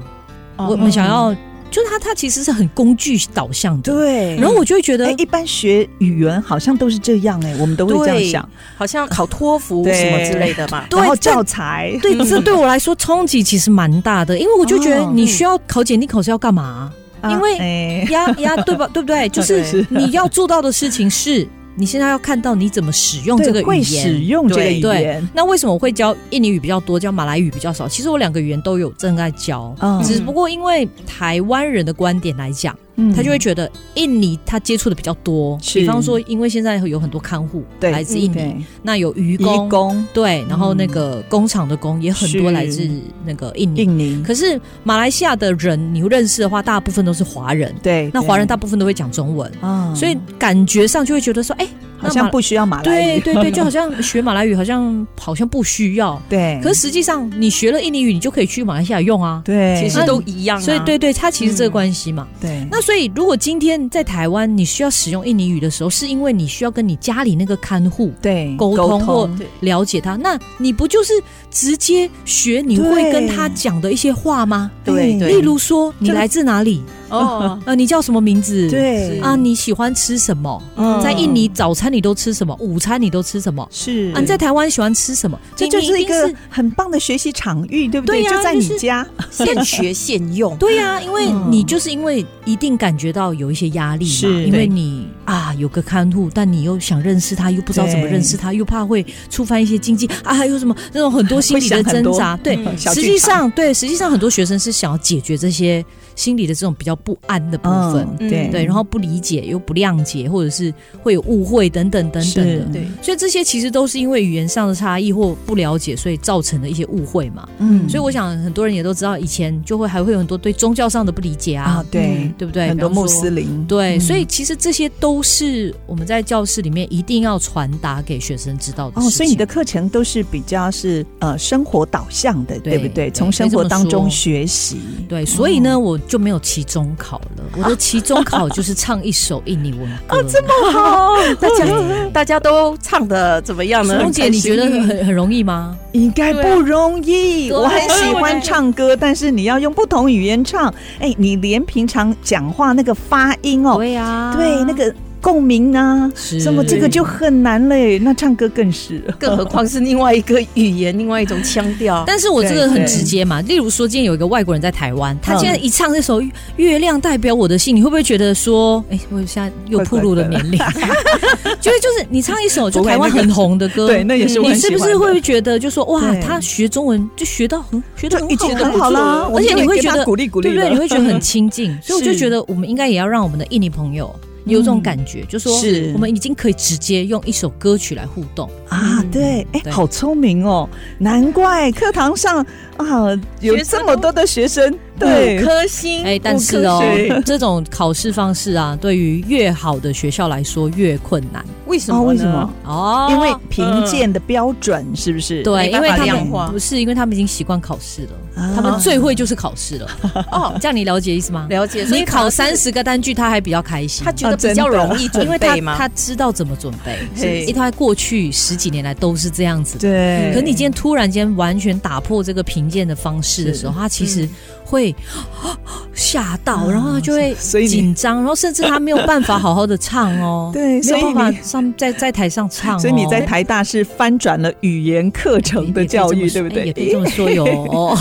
Speaker 3: 我们想要，就是它，它其实是很工具导向的。
Speaker 1: 对，
Speaker 3: 然后我就会觉得，
Speaker 1: 一般学语言好像都是这样，哎，我们都会这样想，
Speaker 2: 好像考托福什么之类的嘛。
Speaker 1: 然后教材，
Speaker 3: 对，这对我来说冲击其实蛮大的，因为我就觉得你需要考检定考试要干嘛？因为呀呀，对吧？对不对？就是你要做到的事情是。你现在要看到你怎么使用这个语言，
Speaker 1: 会使用这个语言。
Speaker 3: 对，那为什么我会教印尼语比较多，教马来语比较少？其实我两个语言都有正在教，嗯，只不过因为台湾人的观点来讲。他就会觉得印尼他接触的比较多，比方说，因为现在有很多看护来自印尼，那有渔工，对，然后那个工厂的工也很多来自那个印尼。印尼，可是马来西亚的人，你认识的话，大部分都是华人，
Speaker 1: 对，
Speaker 3: 那华人大部分都会讲中文，所以感觉上就会觉得说，哎。
Speaker 1: 好像不需要马来语，
Speaker 3: 对对对，就好像学马来语，好像好像不需要。
Speaker 1: 对，
Speaker 3: 可是实际上你学了印尼语，你就可以去马来西亚用啊。
Speaker 1: 对，
Speaker 2: 其实都一样。
Speaker 3: 所以对对，它其实这个关系嘛。
Speaker 1: 对。
Speaker 3: 那所以如果今天在台湾你需要使用印尼语的时候，是因为你需要跟你家里那个看护
Speaker 1: 对
Speaker 3: 沟通或了解他，那你不就是直接学你会跟他讲的一些话吗？
Speaker 1: 对。
Speaker 3: 例如说，你来自哪里？哦，呃，你叫什么名字？
Speaker 1: 对
Speaker 3: 啊，你喜欢吃什么？在印尼早餐你都吃什么？午餐你都吃什么？
Speaker 1: 是
Speaker 3: 啊，你在台湾喜欢吃什么？
Speaker 1: 这就是一个很棒的学习场域，对不对？就在你家，
Speaker 2: 现学现用。
Speaker 3: 对呀，因为你就是因为一定感觉到有一些压力嘛，因为你啊有个看护，但你又想认识他，又不知道怎么认识他，又怕会触犯一些禁忌啊，还有什么那种很多心理的挣扎。对，实际上对，实际上很多学生是想要解决这些。心理的这种比较不安的部分，嗯、对。对，然后不理解又不谅解，或者是会有误会等等等等的，对，所以这些其实都是因为语言上的差异或不了解，所以造成的一些误会嘛。嗯，所以我想很多人也都知道，以前就会还会有很多对宗教上的不理解啊，啊
Speaker 1: 对、
Speaker 3: 嗯、对不对？
Speaker 1: 很多穆斯林，
Speaker 3: 对，嗯、所以其实这些都是我们在教室里面一定要传达给学生知道的。哦，
Speaker 1: 所以你的课程都是比较是呃生活导向的，对，对不对？从生活当中学习，
Speaker 3: 对，所以呢，我。就没有期中考了，我的期中考就是唱一首印尼文歌。
Speaker 1: 哦，这么好，
Speaker 2: 大家 大家都唱的怎么样呢？
Speaker 3: 蓉姐，你觉得很很容易吗？
Speaker 1: 应该不容易。我很喜欢唱歌，但是你要用不同语言唱，哎，你连平常讲话那个发音哦，
Speaker 3: 对呀，
Speaker 1: 对那个。共鸣啊，什么这个就很难嘞。那唱歌更是，
Speaker 2: 更何况是另外一个语言，另外一种腔调。
Speaker 3: 但是我这个很直接嘛，例如说今天有一个外国人在台湾，他现在一唱这首《月亮代表我的心》，你会不会觉得说，哎，我现在又暴露了年龄？就是就是你唱一首就台湾很红的歌，
Speaker 1: 对，那也是
Speaker 3: 你是不是会觉得就说哇，他学中文就学到很学得很好，
Speaker 1: 很好啦，
Speaker 3: 而且你会觉得
Speaker 1: 鼓励鼓励，
Speaker 3: 对不对？你会觉得很 亲近，所以我就觉得我们应该也要让我们的印尼朋友。有这种感觉，嗯、就说我们已经可以直接用一首歌曲来互动
Speaker 1: 啊！对，哎，好聪明哦，难怪课堂上啊有这么多的学生。对，
Speaker 2: 五颗星。
Speaker 3: 哎，但是哦，这种考试方式啊，对于越好的学校来说越困难。
Speaker 2: 为什么？
Speaker 1: 为什么？
Speaker 3: 哦，
Speaker 1: 因为评鉴的标准是不是？
Speaker 3: 对，因为他们不是，因为他们已经习惯考试了，他们最会就是考试了。哦，这样你了解意思吗？
Speaker 2: 了解。
Speaker 3: 你考三十个单句，他还比较开心，
Speaker 2: 他觉得比较容易准备吗？
Speaker 3: 他知道怎么准备，因为他过去十几年来都是这样子。
Speaker 1: 对。
Speaker 3: 可你今天突然间完全打破这个评鉴的方式的时候，他其实。会 吓到，然后他就会紧张，然后甚至他没有办法好好的唱哦。
Speaker 1: 对，
Speaker 3: 没有办法上在在台上唱。
Speaker 1: 所以你在台大是翻转了语言课程的教育，对不对？
Speaker 3: 也可以这么说哟。哦，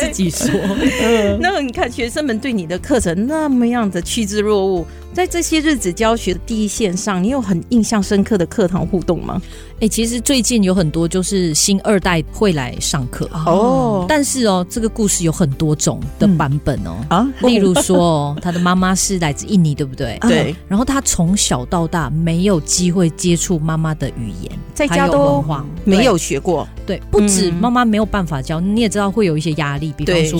Speaker 3: 自己说。
Speaker 2: 那你看学生们对你的课程那么样的趋之若鹜。在这些日子教学的第一线上，你有很印象深刻的课堂互动吗？
Speaker 3: 哎、欸，其实最近有很多就是新二代会来上课。
Speaker 2: 哦，
Speaker 3: 但是哦，这个故事有很多种的版本哦、嗯、啊，例如说哦他的妈妈是来自印尼，对不对？
Speaker 2: 对，
Speaker 3: 然后他从小到大没有机会接触妈妈的语言，
Speaker 2: 在家都文化。没有学过，
Speaker 3: 对，不止妈妈没有办法教，你也知道会有一些压力，比方说。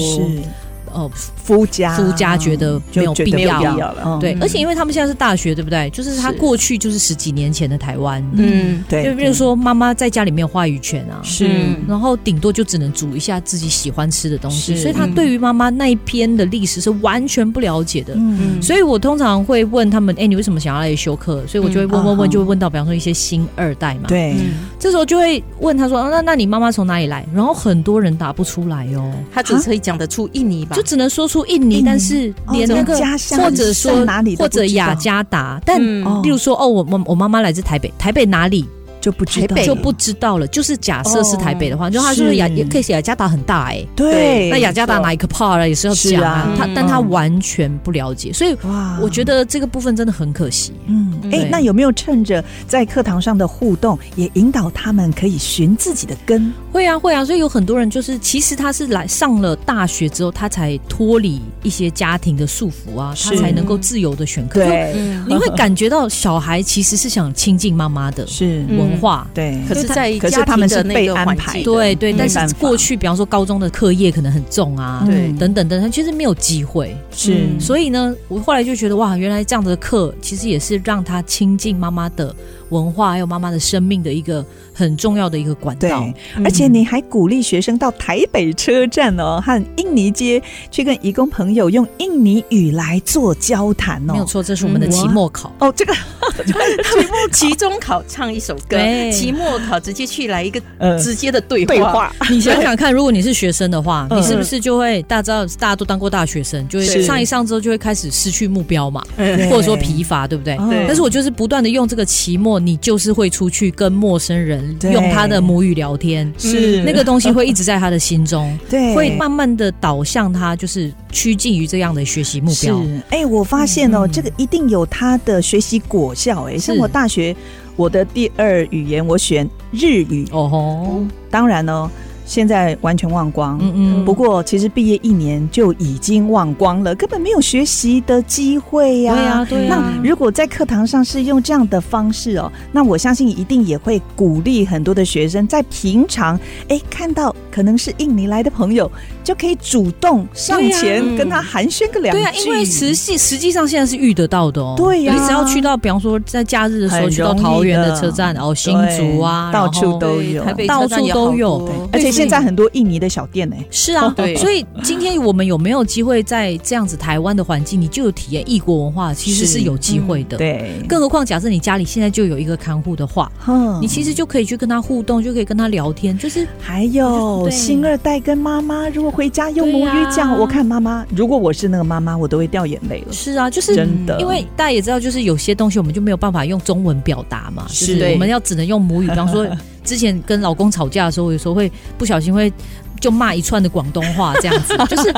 Speaker 3: 哦，夫家夫家觉得没有必要了，对，而且因为他们现在是大学，对不对？就是他过去就是十几年前的台湾，
Speaker 1: 嗯，对，
Speaker 3: 就比如说妈妈在家里没有话语权啊，
Speaker 1: 是，
Speaker 3: 然后顶多就只能煮一下自己喜欢吃的东西，所以他对于妈妈那一篇的历史是完全不了解的，嗯，所以我通常会问他们，哎，你为什么想要来修课？所以我就会问问问，就会问到，比方说一些新二代嘛，
Speaker 1: 对，
Speaker 3: 这时候就会问他说，那那你妈妈从哪里来？然后很多人答不出来哦，
Speaker 2: 他只可以讲得出印尼吧。
Speaker 3: 就只能说出印尼，但是连那个或者说哪里或者雅加达，但例如说哦，我我我妈妈来自台北，台北哪里？
Speaker 1: 就不知道，
Speaker 3: 就不知道了。就是假设是台北的话，就他说雅也可以写雅加达很大哎，
Speaker 1: 对，
Speaker 3: 那雅加达哪一个 part 也是要讲啊。他但他完全不了解，所以哇我觉得这个部分真的很可惜。
Speaker 1: 嗯，哎，那有没有趁着在课堂上的互动，也引导他们可以寻自己的根？
Speaker 3: 会啊，会啊。所以有很多人就是，其实他是来上了大学之后，他才脱离一些家庭的束缚啊，他才能够自由的选课。
Speaker 1: 对，
Speaker 3: 你会感觉到小孩其实是想亲近妈妈的，
Speaker 1: 是。
Speaker 3: 文化
Speaker 1: 对，
Speaker 2: 可是，在
Speaker 1: 可是他们是被安排，
Speaker 3: 对对。但是过去，比方说高中的课业可能很重啊，对，等等等等，其实没有机会。
Speaker 1: 是，
Speaker 3: 所以呢，我后来就觉得哇，原来这样的课其实也是让他亲近妈妈的文化，还有妈妈的生命的一个很重要的一个管道。
Speaker 1: 对，而且你还鼓励学生到台北车站哦，和印尼街去跟义工朋友用印尼语来做交谈哦。
Speaker 3: 没有错，这是我们的期末考
Speaker 1: 哦，这个
Speaker 2: 期末期中考唱一首歌。对，期末考直接去来一个直接的对话。
Speaker 3: 你想想看，如果你是学生的话，你是不是就会大家知道，大家都当过大学生，就会上一上之后就会开始失去目标嘛，或者说疲乏，对不对？对。但是我就是不断的用这个期末，你就是会出去跟陌生人用他的母语聊天，是那个东西会一直在他的心中，对，会慢慢的导向他，就是趋近于这样的学习目标。
Speaker 1: 是哎，我发现哦，这个一定有他的学习果效。哎，像我大学。我的第二语言我选日语哦吼，当然呢，现在完全忘光。嗯嗯。不过其实毕业一年就已经忘光了，根本没有学习的机会呀。对呀。那如果在课堂上是用这样的方式哦，那我相信一定也会鼓励很多的学生在平常哎看到可能是印尼来的朋友。就可以主动上前跟他寒暄个两句。对啊，
Speaker 3: 因为实际实际上现在是遇得到的哦。
Speaker 1: 对呀，
Speaker 3: 你只要去到，比方说在假日的时候去到桃园的车站，然后，新竹啊，
Speaker 1: 到处都有，
Speaker 3: 台北到处都有。
Speaker 1: 而且现在很多印尼的小店呢。
Speaker 3: 是啊，对。所以今天我们有没有机会在这样子台湾的环境，你就有体验异国文化，其实是有机会的。
Speaker 1: 对。
Speaker 3: 更何况，假设你家里现在就有一个看护的话，你其实就可以去跟他互动，就可以跟他聊天，就是
Speaker 1: 还有有新二代跟妈妈，如果回家用母语讲，我看妈妈，如果我是那个妈妈，我都会掉眼泪了。
Speaker 3: 是啊，就是真的，因为大家也知道，就是有些东西我们就没有办法用中文表达嘛，是我们要只能用母语。比方说，之前跟老公吵架的时候，有时候会不小心会。就骂一串的广东话这样子，就是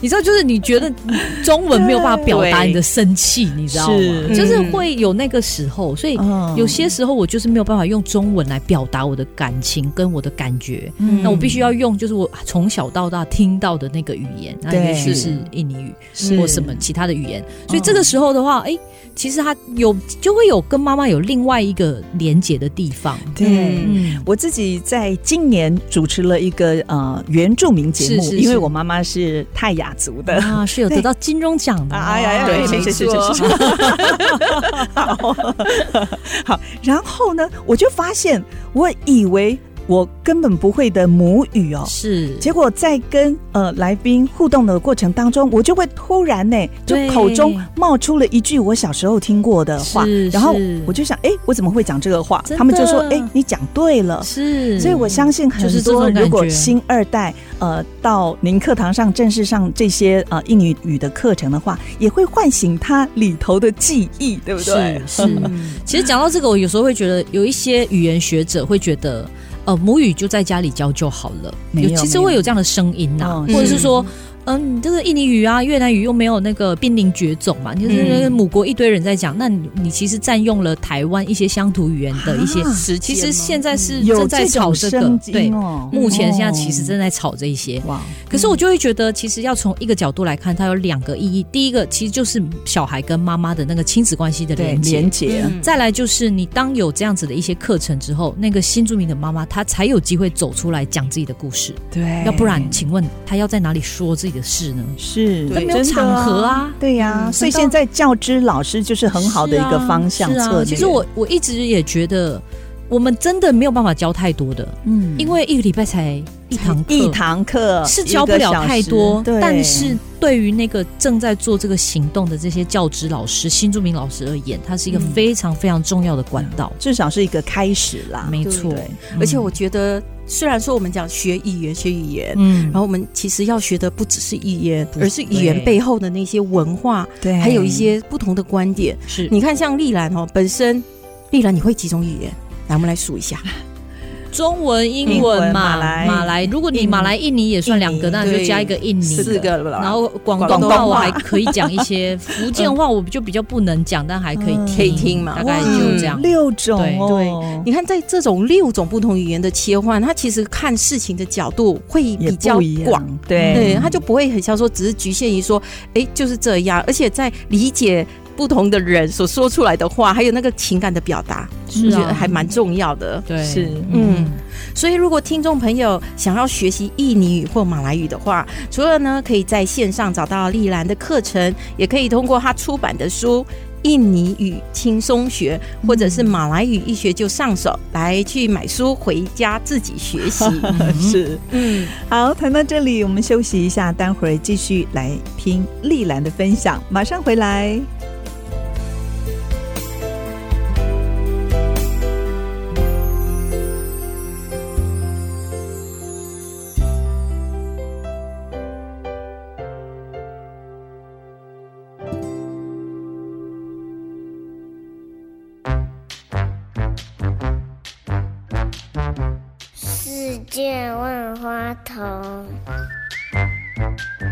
Speaker 3: 你知道，就是你觉得中文没有办法表达你的生气，你知道吗？是就是会有那个时候，所以有些时候我就是没有办法用中文来表达我的感情跟我的感觉，嗯、那我必须要用就是我从小到大听到的那个语言，那也许是印尼语是。或什么其他的语言，所以这个时候的话，哎、欸。其实他有就会有跟妈妈有另外一个连结的地方。
Speaker 1: 对，嗯、我自己在今年主持了一个呃原住民节目，是是是因为我妈妈是泰雅族的
Speaker 3: 啊，是有得到金钟奖的。
Speaker 1: 哎呀，对，没错。好，好，然后呢，我就发现，我以为。我根本不会的母语哦，
Speaker 3: 是。
Speaker 1: 结果在跟呃来宾互动的过程当中，我就会突然呢，就口中冒出了一句我小时候听过的话，然后我就想，哎，我怎么会讲这个话？他们就说，哎，你讲对了，
Speaker 3: 是。
Speaker 1: 所以我相信很多如果新二代呃到您课堂上正式上这些呃印尼语的课程的话，也会唤醒他里头的记忆，对不对？
Speaker 3: 是。是其实讲到这个，我有时候会觉得有一些语言学者会觉得。呃，母语就在家里教就好了。没有，其实会有这样的声音呐、啊，或者是说。嗯，这个印尼语啊、越南语又没有那个濒临绝种嘛，就是母国一堆人在讲，那你你其实占用了台湾一些乡土语言的一些时期。其实现在是正在炒这个，对，目前现在其实正在炒这一些。哇！可是我就会觉得，其实要从一个角度来看，它有两个意义。第一个，其实就是小孩跟妈妈的那个亲子关系的连接。连接。再来就是，你当有这样子的一些课程之后，那个新住民的妈妈她才有机会走出来讲自己的故事。
Speaker 1: 对。
Speaker 3: 要不然，请问她要在哪里说自己的事呢？
Speaker 1: 是，
Speaker 3: 那，没有场合啊，
Speaker 1: 对呀、啊，所以现在教之老师就是很好的一个方向策略。
Speaker 3: 啊啊、其实我我一直也觉得，我们真的没有办法教太多的，嗯，因为一个礼拜才一堂课，
Speaker 1: 一堂课
Speaker 3: 是教不了太多。但是对于那个正在做这个行动的这些教职老师、新住民老师而言，它是一个非常非常重要的管道，
Speaker 1: 至少是一个开始啦。
Speaker 3: 没错，
Speaker 2: 而且我觉得。虽然说我们讲学语言，学语言，嗯，然后我们其实要学的不只是语言，而是语言背后的那些文化，对，还有一些不同的观点。是，你看像丽兰哦，本身丽兰你会几种语言？来，我们来数一下。
Speaker 3: 中文、英文、马来、马来，如果你马来、印尼也算两个，那就加一个印尼，
Speaker 2: 四个了。
Speaker 3: 然后广东的话，我还可以讲一些；福建话我就比较不能讲，但还可以可以听嘛。大概就这样，
Speaker 1: 六种。
Speaker 2: 对，你看在这种六种不同语言的切换，它其实看事情的角度会比较广。对，对，它就不会很像说只是局限于说，哎，就是这样。而且在理解。不同的人所说出来的话，还有那个情感的表达，是啊，还蛮重要的。
Speaker 3: 对，
Speaker 2: 是，嗯。所以，如果听众朋友想要学习印尼语或马来语的话，除了呢可以在线上找到丽兰的课程，也可以通过他出版的书《印尼语轻松学》，或者是《马来语一学就上手》来去买书回家自己学习。
Speaker 1: 是，嗯。好，谈到这里，我们休息一下，待会儿继续来听丽兰的分享，马上回来。万花筒。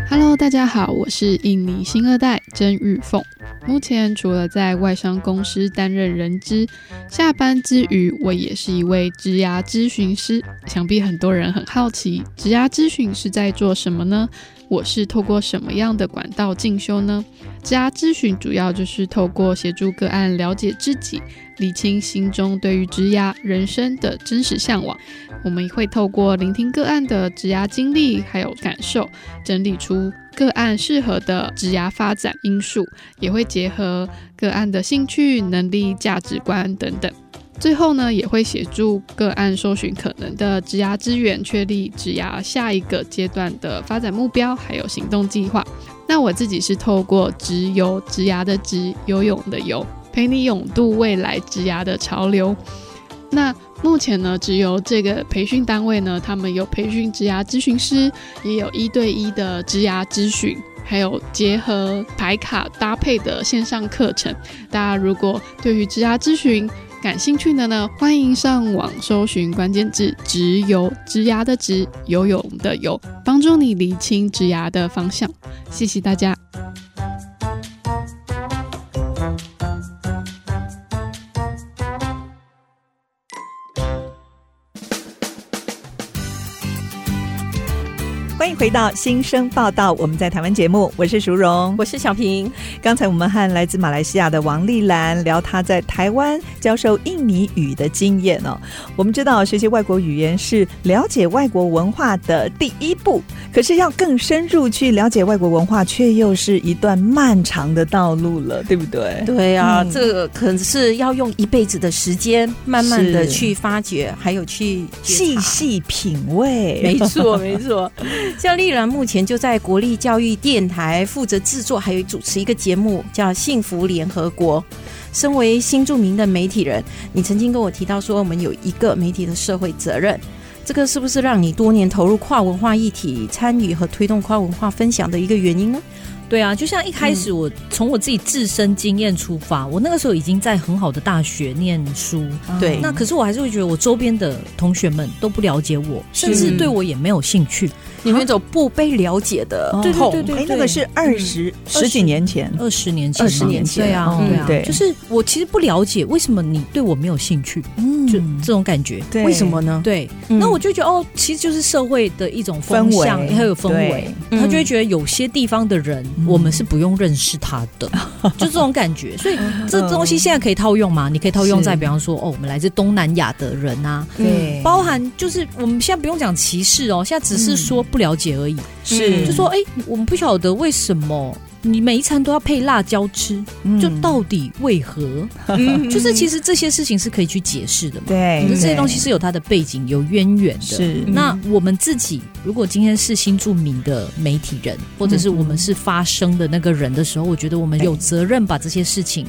Speaker 4: Hello，大家好，我是印尼新二代曾玉凤。目前除了在外商公司担任人资，下班之余，我也是一位职涯咨询师。想必很多人很好奇，职涯咨询是在做什么呢？我是透过什么样的管道进修呢？职涯咨询主要就是透过协助个案了解自己，理清心中对于职涯人生的真实向往。我们会透过聆听个案的职涯经历还有感受，整理出个案适合的职涯发展因素，也会结合个案的兴趣、能力、价值观等等。最后呢，也会协助个案搜寻可能的职涯资源，确立职涯下一个阶段的发展目标，还有行动计划。那我自己是透过直游职涯的直游泳的游，陪你勇渡未来职涯的潮流。那目前呢，只有这个培训单位呢，他们有培训职涯咨询师，也有一对一的职涯咨询，还有结合牌卡搭配的线上课程。大家如果对于职涯咨询感兴趣的呢，欢迎上网搜寻关键字“直游”，直牙的直，游泳的游，帮助你理清直牙的方向。谢谢大家。
Speaker 1: 迎回到新生报道，我们在台湾节目，我是淑荣，
Speaker 2: 我是小平。
Speaker 1: 刚才我们和来自马来西亚的王丽兰聊她在台湾教授印尼语的经验哦。我们知道学习外国语言是了解外国文化的第一步，可是要更深入去了解外国文化，却又是一段漫长的道路了，对不对？
Speaker 2: 对啊，嗯、这个可是要用一辈子的时间，慢慢的去发掘，还有去
Speaker 1: 细细品味。
Speaker 2: 没错，没错。像丽兰目前就在国立教育电台负责制作，还有主持一个节目叫《幸福联合国》。身为新著名的媒体人，你曾经跟我提到说，我们有一个媒体的社会责任。这个是不是让你多年投入跨文化议题、参与和推动跨文化分享的一个原因呢？
Speaker 3: 对啊，就像一开始我从我自己自身经验出发，嗯、我那个时候已经在很好的大学念书，
Speaker 2: 对，
Speaker 3: 那可是我还是会觉得我周边的同学们都不了解我，甚至对我也没有兴趣。
Speaker 2: 你们那种不被了解的痛，对对
Speaker 1: 对那个是二十十。几年前，
Speaker 3: 二十年前，
Speaker 1: 二十年前，
Speaker 3: 对啊，对啊，
Speaker 1: 对，
Speaker 3: 就是我其实不了解为什么你对我没有兴趣，嗯，就这种感觉，
Speaker 1: 对，
Speaker 2: 为什么呢？
Speaker 3: 对，那我就觉得哦，其实就是社会的一种风向，还有氛围，他就会觉得有些地方的人，我们是不用认识他的，就这种感觉。所以这东西现在可以套用吗？你可以套用在，比方说，哦，我们来自东南亚的人啊，对，包含就是我们现在不用讲歧视哦，现在只是说不了解而已。是，就说哎、欸，我们不晓得为什么你每一餐都要配辣椒吃，嗯、就到底为何？嗯、就是其实这些事情是可以去解释的嘛。
Speaker 1: 对，
Speaker 3: 可是这些东西是有它的背景、有渊源的。
Speaker 1: 是，
Speaker 3: 那我们自己如果今天是新著名的媒体人，或者是我们是发声的那个人的时候，我觉得我们有责任把这些事情。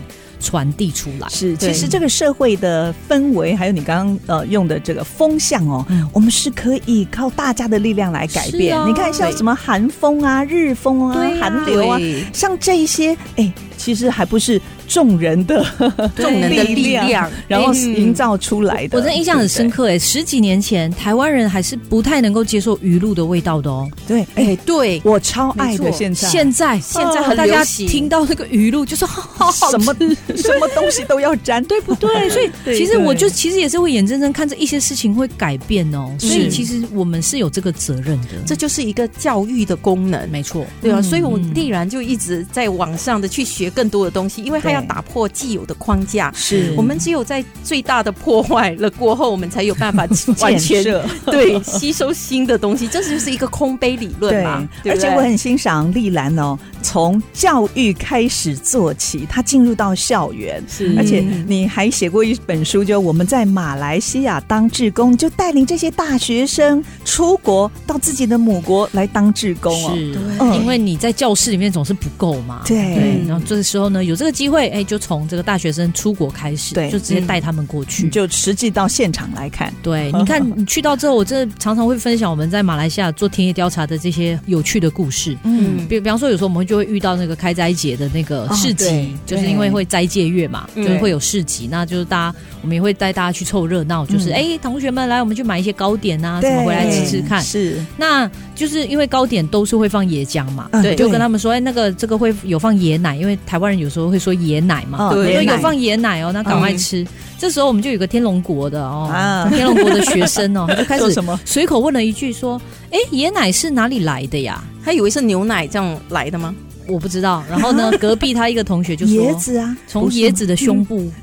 Speaker 3: 传递出来。
Speaker 1: 是，其实这个社会的氛围，还有你刚刚呃用的这个风向哦，嗯、我们是可以靠大家的力量来改变。啊、你看像什么寒风啊、日风啊、韩对流啊，像这一些，哎，其实还不是。众人的
Speaker 2: 众人的力量，
Speaker 1: 然后营造出来的，
Speaker 3: 我真的印象很深刻哎！十几年前，台湾人还是不太能够接受鱼露的味道的哦。
Speaker 1: 对，哎，对我超爱的。现在，
Speaker 3: 现在，现在和大家听到那个鱼露，就是 好好
Speaker 1: 什么什么东西都要沾，
Speaker 3: 对不对？所以，其实我就其实也是会眼睁睁看着一些事情会改变哦。所以，其实我们是有这个责任的，
Speaker 2: 这就是一个教育的功能，
Speaker 3: 没错。
Speaker 2: 对啊，所以我必然就一直在网上的去学更多的东西，因为它要打破既有的框架，是我们只有在最大的破坏了过后，我们才有办法 完全对吸收新的东西。这就是一个空杯理论嘛。
Speaker 1: 而且我很欣赏丽兰哦，从教育开始做起，她进入到校园，是而且你还写过一本书，就我们在马来西亚当志工，就带领这些大学生出国到自己的母国来当志工哦。
Speaker 3: 是，因为你在教室里面总是不够嘛。对，然后这个时候呢，有这个机会，哎，就从这个大学生出国开始，对，就直接带他们过去，
Speaker 1: 就实际到现场来看。
Speaker 3: 对，你看你去到之后，我真的常常会分享我们在马来西亚做田野调查的这些有趣的故事。嗯，比比方说，有时候我们就会遇到那个开斋节的那个市集，就是因为会斋戒月嘛，就是会有市集，那就是大家我们也会带大家去凑热闹，就是哎，同学们来，我们去买一些糕点啊，什么回来吃吃看。是，那就是因为糕点都是会放椰浆嘛，对，就跟他们说，哎，那个这个会有放椰奶，因为台湾人有时候会说椰奶嘛，对。有放椰奶哦，那赶快吃。嗯、这时候我们就有个天龙国的哦，啊、天龙国的学生哦，他就开始随口问了一句说：“哎，椰奶是哪里来的呀？”
Speaker 2: 他以为是牛奶这样来的吗？
Speaker 3: 我不知道。然后呢，隔壁他一个同学就说：“
Speaker 1: 椰子啊，
Speaker 3: 从椰子的胸部。”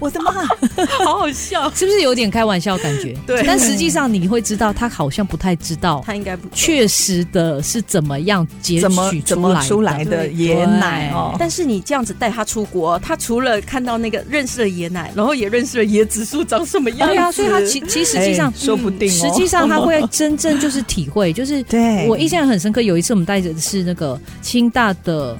Speaker 1: 我的妈，
Speaker 2: 好好笑，
Speaker 3: 是不是有点开玩笑感觉？对，但实际上你会知道，他好像不太知道，
Speaker 2: 他应该不
Speaker 3: 确实的是怎么样截取
Speaker 1: 怎么出来的椰奶哦。
Speaker 2: 但是你这样子带他出国，他除了看到那个认识了椰奶，然后也认识了椰子树长什么样子。对啊，
Speaker 3: 所以他其 其实实际上
Speaker 1: 说不定，
Speaker 3: 实际上他会真正就是体会，就是对我印象很深刻。有一次我们带着的是那个清大的。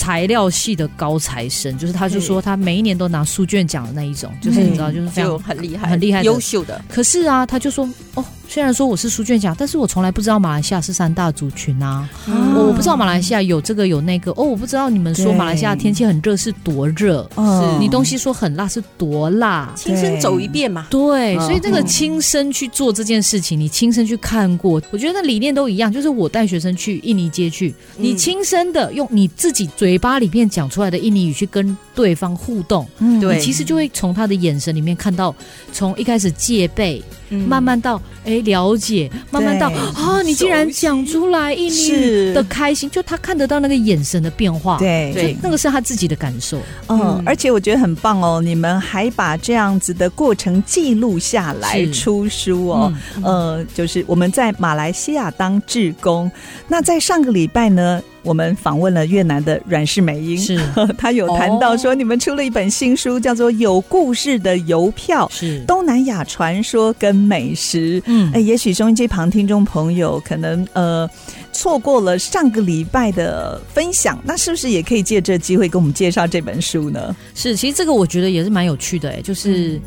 Speaker 3: 材料系的高材生，就是他就说他每一年都拿书卷奖的那一种，就是你知道，就是非常
Speaker 2: 很厉害、
Speaker 3: 很厉害、
Speaker 2: 优秀的。
Speaker 3: 可是啊，他就说哦。虽然说我是书卷奖，但是我从来不知道马来西亚是三大族群啊！嗯、我不知道马来西亚有这个有那个哦，我不知道你们说马来西亚天气很热是多热，是你东西说很辣是多辣，
Speaker 2: 亲身走一遍嘛。
Speaker 3: 对，所以这个亲身去做这件事情，你亲身去看过，我觉得那理念都一样。就是我带学生去印尼街去，你亲身的用你自己嘴巴里面讲出来的印尼语去跟对方互动，嗯，对，你其实就会从他的眼神里面看到，从一开始戒备。慢慢到哎了解，慢慢到啊，你竟然讲出来印尼语的开心，就他看得到那个眼神的变化，
Speaker 1: 对，
Speaker 3: 对，那个是他自己的感受。
Speaker 1: 嗯，而且我觉得很棒哦，你们还把这样子的过程记录下来出书哦。呃，就是我们在马来西亚当志工，那在上个礼拜呢，我们访问了越南的阮氏美英，是 他有谈到说，你们出了一本新书，叫做《有故事的邮票》，是东南亚传说跟美食。嗯，哎，也许收音机旁听众朋友可能呃错过了上个礼拜的分享，那是不是也可以借这机会跟我们介绍这本书呢？
Speaker 3: 是，其实这个我觉得也是蛮有趣的，哎，就是。嗯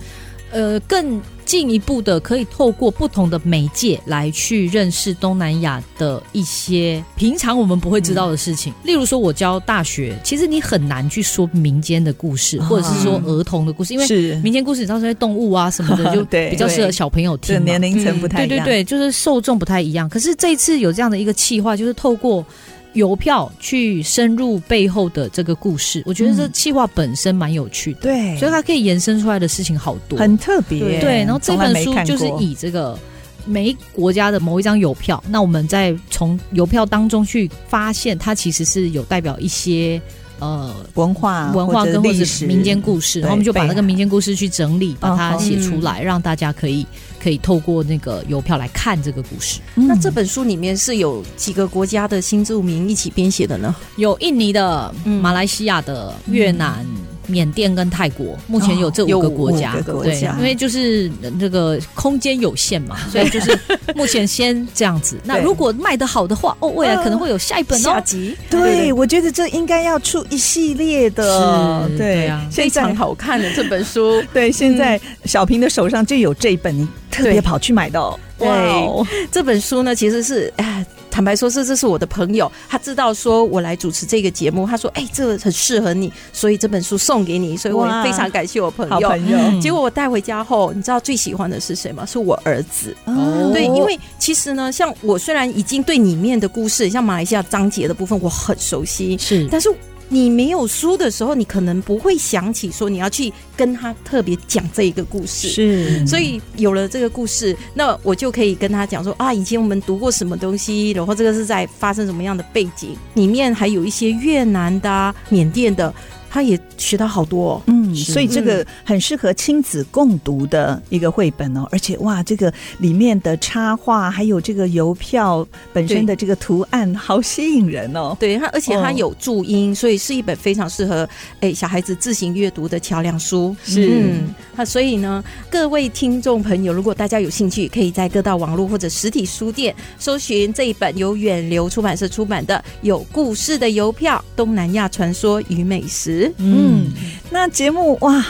Speaker 3: 呃，更进一步的，可以透过不同的媒介来去认识东南亚的一些平常我们不会知道的事情。嗯、例如说，我教大学，其实你很难去说民间的故事，或者是说儿童的故事，嗯、因为民间故事你知道这些动物啊什么的，就比较适合小朋友听。
Speaker 1: 年龄层不太一样，
Speaker 3: 对对对，就是受众不太一样。可是这一次有这样的一个企划，就是透过。邮票去深入背后的这个故事，我觉得这企划本身蛮有趣的，
Speaker 1: 对，
Speaker 3: 所以它可以延伸出来的事情好多，
Speaker 1: 很特别。
Speaker 3: 对，然后这本书就是以这个每一国家的某一张邮票，那我们再从邮票当中去发现，它其实是有代表一些。呃，
Speaker 1: 文化、
Speaker 3: 文化跟或者是民间故事，然后我们就把那个民间故事去整理，把它写出来，让大家可以可以透过那个邮票来看这个故事。
Speaker 2: 那这本书里面是有几个国家的新住民一起编写的呢？
Speaker 3: 有印尼的、马来西亚的、越南。缅甸跟泰国目前有这五个国家，哦、国家对，因为就是那个空间有限嘛，所以就是目前先这样子。那如果卖得好的话，哦，未来可能会有下一本哦。
Speaker 1: 下集，对，我觉得这应该要出一系列的，
Speaker 3: 是
Speaker 1: 对
Speaker 3: 啊，
Speaker 2: 非常好看的这本书。
Speaker 1: 对，现在小平的手上就有这一本，你特别跑去买的哦。
Speaker 2: 对，对这本书呢，其实是哎。坦白说，这这是我的朋友，他知道说我来主持这个节目，他说：“哎、欸，这个很适合你，所以这本书送给你。”所以我也非常感谢我朋友。
Speaker 1: 朋友，
Speaker 2: 结果我带回家后，你知道最喜欢的是谁吗？是我儿子。哦，对，因为其实呢，像我虽然已经对里面的故事，像马来西亚章节的部分我很熟悉，是，但是。你没有书的时候，你可能不会想起说你要去跟他特别讲这一个故事。是，所以有了这个故事，那我就可以跟他讲说啊，以前我们读过什么东西，然后这个是在发生什么样的背景，里面还有一些越南的、啊、缅甸的。他也学到好多，哦，
Speaker 1: 嗯，所以这个很适合亲子共读的一个绘本哦，而且哇，这个里面的插画还有这个邮票本身的这个图案，好吸引人哦。
Speaker 2: 对，它而且它有注音，哦，所以是一本非常适合哎小孩子自行阅读的桥梁书。是，嗯，那所以呢，各位听众朋友，如果大家有兴趣，可以在各大网络或者实体书店搜寻这一本由远流出版社出版的《有故事的邮票：东南亚传说与美食》。
Speaker 1: 嗯，那节目哇，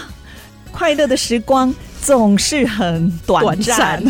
Speaker 1: 快乐的时光总是很短暂。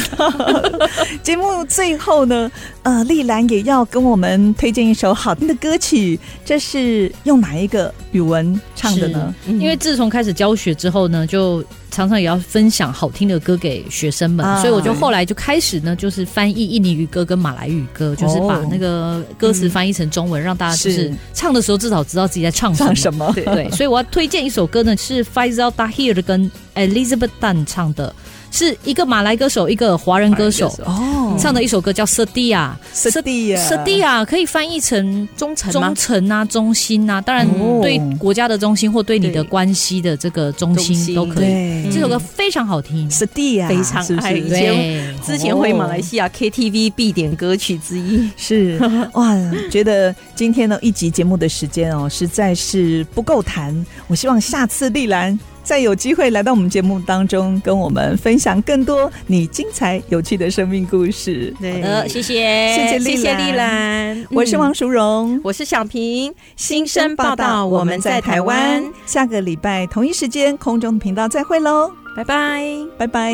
Speaker 1: 节目最后呢，呃，丽兰也要跟我们推荐一首好听的歌曲，这是用哪一个语文唱的呢？
Speaker 3: 因为自从开始教学之后呢，就。常常也要分享好听的歌给学生们，啊、所以我就后来就开始呢，就是翻译印尼语歌跟马来语歌，就是把那个歌词翻译成中文，嗯、让大家就是唱的时候至少知道自己在唱什么。
Speaker 1: 什么
Speaker 3: 对，所以我要推荐一首歌呢，是 Faisal Tahir 跟 Elizabeth Tan 唱的。是一个马来歌手，一个华人歌手哦，唱的一首歌叫《，Setia
Speaker 1: Setia
Speaker 3: 可以翻译成忠诚、忠诚啊，忠心啊。当然，对国家的忠心或对你的关系的这个忠心都可以。这首歌非常好听
Speaker 1: ，Setia
Speaker 2: 非常爱。以前之前回马来西亚 KTV 必点歌曲之一。
Speaker 1: 是 哇，觉得今天呢一集节目的时间哦，实在是不够谈。我希望下次丽兰。再有机会来到我们节目当中，跟我们分享更多你精彩有趣的生命故事。
Speaker 2: 对，
Speaker 3: 好的，谢谢，
Speaker 1: 谢谢丽兰，
Speaker 2: 谢谢丽兰，
Speaker 1: 我是王淑荣，
Speaker 2: 我是小平，新生报道，我们在台湾，
Speaker 1: 下个礼拜同一时间空中频道再会喽，
Speaker 2: 拜拜，
Speaker 1: 拜拜。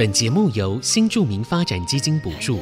Speaker 5: 本节目由新著名发展基金补助。